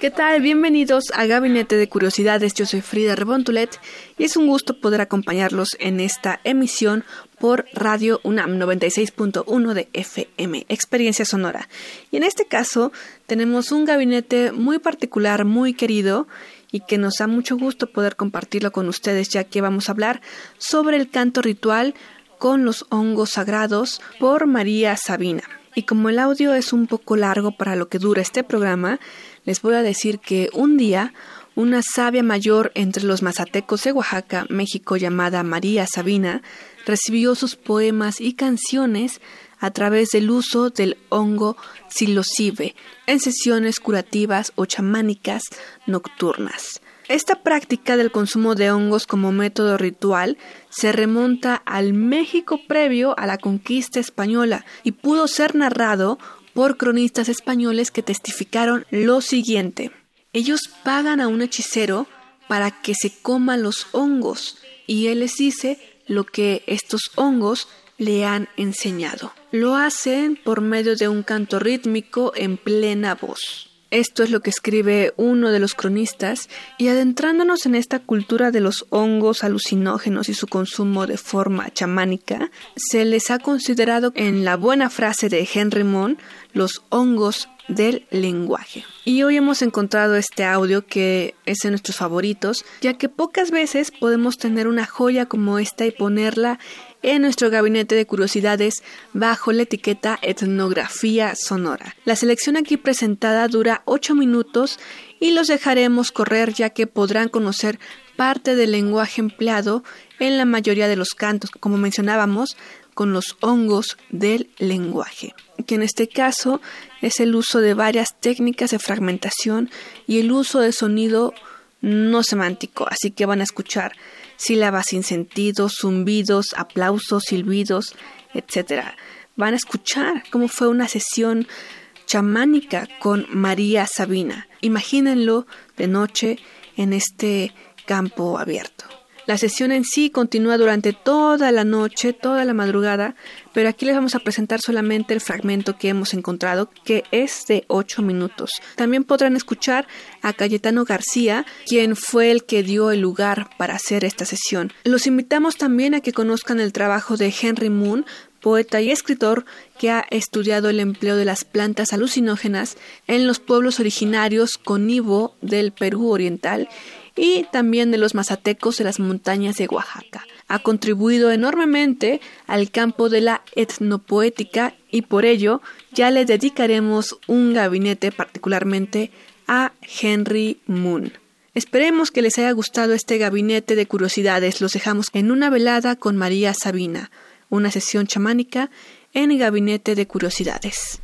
¿Qué tal? Bienvenidos a Gabinete de Curiosidades. Yo soy Frida Rebontulet y es un gusto poder acompañarlos en esta emisión por Radio UNAM 96.1 de FM, Experiencia Sonora. Y en este caso tenemos un gabinete muy particular, muy querido y que nos da mucho gusto poder compartirlo con ustedes ya que vamos a hablar sobre el canto ritual con los hongos sagrados por María Sabina. Y como el audio es un poco largo para lo que dura este programa, les voy a decir que un día una sabia mayor entre los mazatecos de Oaxaca, México, llamada María Sabina, recibió sus poemas y canciones a través del uso del hongo silosive en sesiones curativas o chamánicas nocturnas. Esta práctica del consumo de hongos como método ritual se remonta al México previo a la conquista española y pudo ser narrado por cronistas españoles que testificaron lo siguiente. Ellos pagan a un hechicero para que se coma los hongos y él les dice lo que estos hongos le han enseñado. Lo hacen por medio de un canto rítmico en plena voz. Esto es lo que escribe uno de los cronistas, y adentrándonos en esta cultura de los hongos alucinógenos y su consumo de forma chamánica, se les ha considerado en la buena frase de Henry Mon los hongos del lenguaje. Y hoy hemos encontrado este audio que es de nuestros favoritos, ya que pocas veces podemos tener una joya como esta y ponerla en nuestro gabinete de curiosidades bajo la etiqueta Etnografía Sonora. La selección aquí presentada dura 8 minutos y los dejaremos correr ya que podrán conocer parte del lenguaje empleado en la mayoría de los cantos, como mencionábamos, con los hongos del lenguaje, que en este caso es el uso de varias técnicas de fragmentación y el uso de sonido no semántico, así que van a escuchar sílabas sin sentido, zumbidos, aplausos, silbidos, etc. Van a escuchar cómo fue una sesión chamánica con María Sabina. Imagínenlo de noche en este campo abierto. La sesión en sí continúa durante toda la noche, toda la madrugada, pero aquí les vamos a presentar solamente el fragmento que hemos encontrado, que es de 8 minutos. También podrán escuchar a Cayetano García, quien fue el que dio el lugar para hacer esta sesión. Los invitamos también a que conozcan el trabajo de Henry Moon, poeta y escritor que ha estudiado el empleo de las plantas alucinógenas en los pueblos originarios con Ivo del Perú Oriental y también de los mazatecos de las montañas de Oaxaca. Ha contribuido enormemente al campo de la etnopoética y por ello ya le dedicaremos un gabinete particularmente a Henry Moon. Esperemos que les haya gustado este gabinete de curiosidades. Los dejamos en una velada con María Sabina, una sesión chamánica en el gabinete de curiosidades.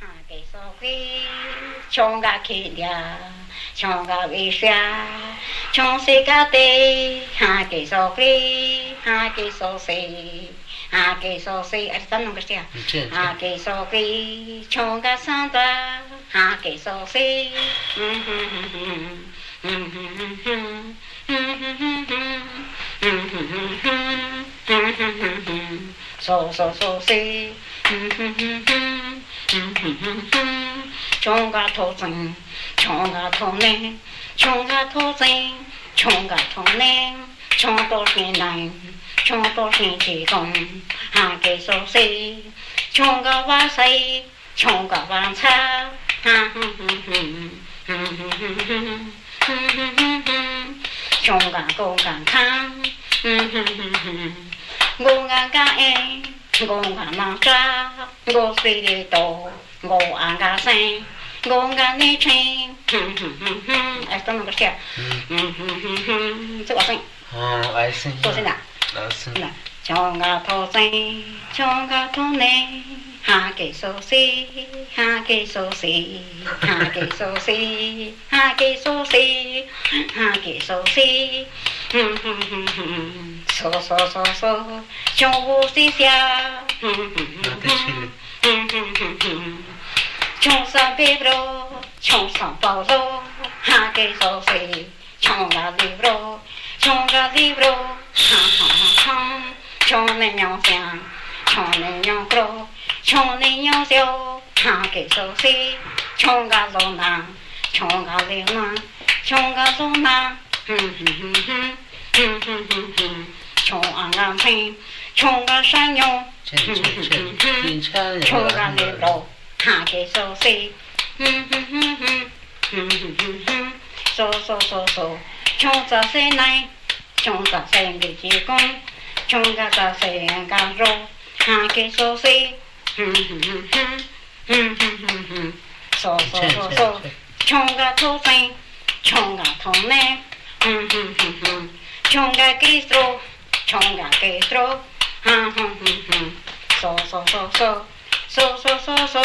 Ah, 唱歌为谁？唱谁家的？哈基嗦嘿，哈基嗦西，哈基嗦西，阿是咱弄个谁啊？哈基嗦嘿，唱歌算啥？哈基嗦西，嗯哼哼哼哼哼哼哼哼哼哼哼哼哼哼，嗦嗦嗦西，嗯哼哼哼哼哼。穷个土生，穷个土生，穷个土生，穷个土生，穷到心冷，穷到心极空，还给谁？穷个万生，穷个万生，穷个够我扛，我个敢硬，我个能抓，我睡得多。我爱家乡，我爱你村。哼哼哼哼，爱到哪个嗯哼哼哼哼，这个声。嗯，爱乡。多少年？多少年？唱歌多精，唱歌多嫩，哈吉苏西，哈吉苏西，哈吉苏西，哈吉苏嗯哼哼哼哼，苏苏苏苏，唱不西嗯哼哼哼哼。穷山僻罗，穷山保罗，哈给少些。穷家僻罗，穷家僻罗，哈哈哈哈，穷人要香，穷人要果，穷人要笑，哈给少些。穷家多难，穷家累难，穷家多难，哼哼哼哼，哼哼哼哼。穷啊穷，穷啊山腰，哼哼哼，穷啊累罗。哈格嗦嗦，嗯哼哼哼，嗯哼哼哼，嗦嗦嗦嗦，唱着谁来？唱着谁的天空？唱着谁的高楼？哈格嗦嗦，嗯哼哼哼，嗯哼哼哼，嗦嗦嗦嗦，唱个土生，唱个土名，嗯哼哼哼，唱个街头，唱个街头，哼哼哼哼，嗦嗦嗦嗦，嗦嗦嗦嗦。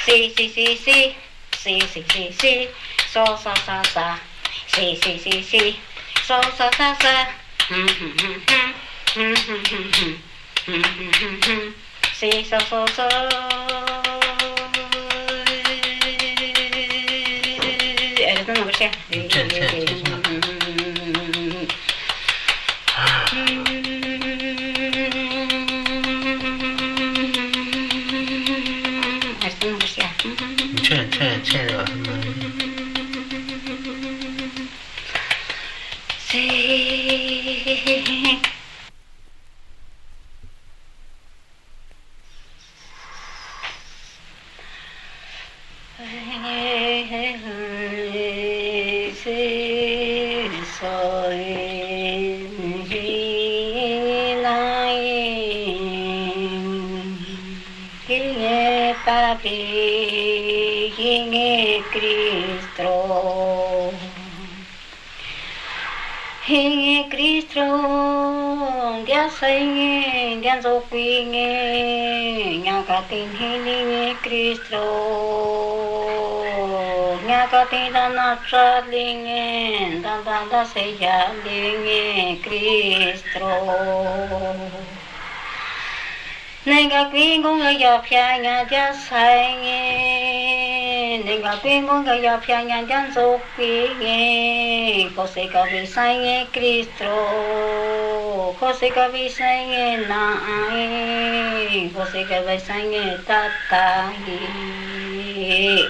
是是是是是是是是，说说说说，是是是是，说说说说，嗯哼哼哼，哼哼哼哼，哼哼哼哼，是说说说。哎，等会儿说。Manchego. Sí. hing Kristo. Hing Kristo, dia sing dia so kuing nyakatin hing Kristo. Nyakatin dan nafsat lingin dan dan dah sejak lingin Kristo. 那个鬼公个药片人家财呢，那个鬼公个药片人家做鬼呢，可是个为啥呢？Kristo，可是个为啥呢？那哎，可是个为啥呢？他他呢？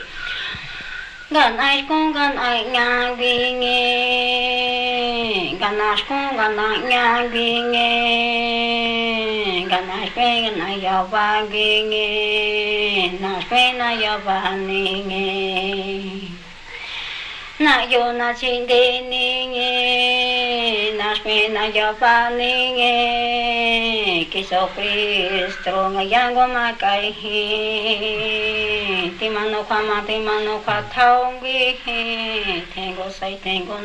干啥公干 a 鬼呢？干啥公干啥鬼呢？na fe na ya ba ge na fe na ya ba ni na yo na chin de ni na fe na ya ba ni ge ki so kristo nga ma kai hi ti ma no kwa ma ti ma no kwa thao ge hi tengo sai tengo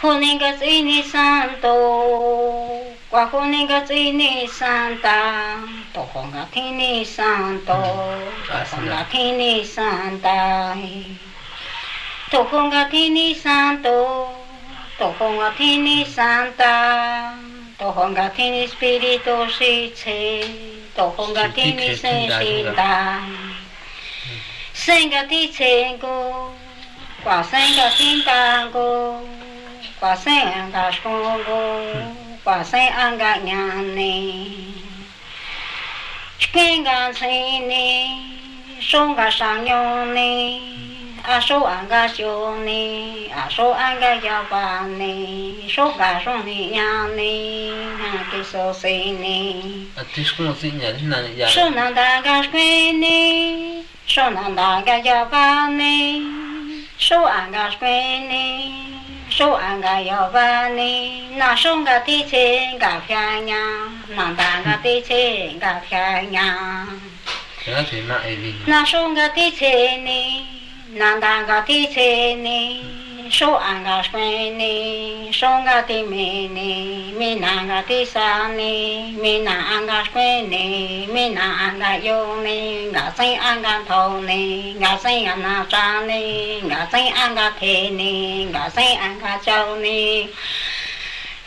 护那个子女三多，寡护那个子女三大，多护个子女三多，多护个子女三大，多护个子女三多，多护个子女三大，多护个子女身体多舒畅，多护个子女身心大，生个天成哥，寡生个天大哥。把身安个上头，把身安个娘内，吃干个心里，受个上有内，阿叔安个有内，阿叔安个要把内，受个有内娘内，娘的受心里。受难打个睡内，受难打个要把内，受安个睡内。说俺个要不你，哪说个对钱个漂亮，哪当个对钱个漂亮。哪说个对钱呢，哪当个对钱呢？说阿哥是鬼呢，说阿弟是美咪娜阿弟傻呢，咪娜阿哥是美呢，咪娜阿哥有呢，阿谁阿敢偷呢，阿谁阿那抓呢，阿谁阿敢骗呢，阿谁阿敢招呢，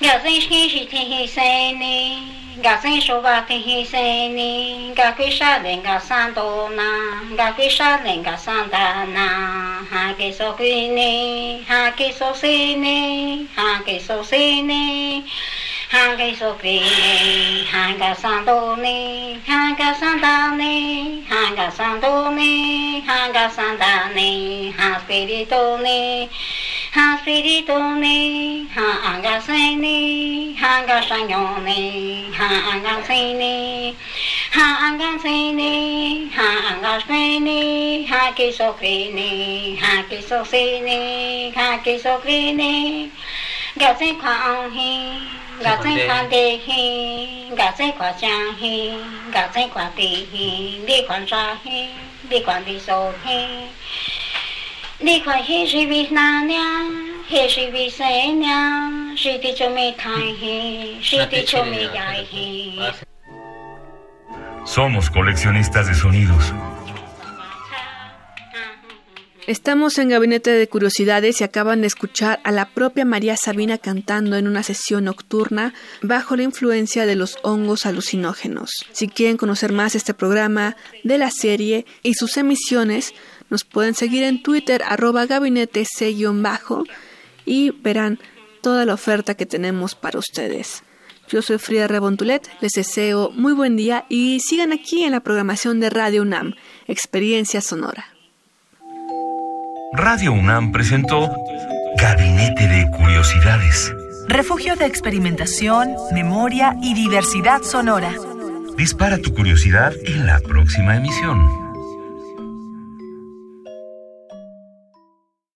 阿谁是天生的。ga sen sho ba te hi se ni ga kwi sha den ga san do na ga kwi sha den ga san da na ha ke so kwi ni ha ke so se ni ha ke so se ni ha ke so kwi ni ha ga san do ni ha ga san da ni ha ga san do ni ha ga san da ni ha spirito ni 哈水的多呢，哈个水呢，哈个山羊呢，哈个水呢，哈个水呢，哈个水呢，哈几手水呢，哈几手水呢，哈几手水呢。个水宽些，个水宽些，个水宽些，个水宽些。你宽啥些？你宽的手些？Somos coleccionistas de sonidos. Estamos en Gabinete de Curiosidades y acaban de escuchar a la propia María Sabina cantando en una sesión nocturna bajo la influencia de los hongos alucinógenos. Si quieren conocer más este programa, de la serie y sus emisiones, nos pueden seguir en Twitter, arroba gabinete bajo y verán toda la oferta que tenemos para ustedes. Yo soy Frida Rebontulet, les deseo muy buen día y sigan aquí en la programación de Radio UNAM, Experiencia Sonora. Radio UNAM presentó Gabinete de Curiosidades. Refugio de experimentación, memoria y diversidad sonora. Dispara tu curiosidad en la próxima emisión.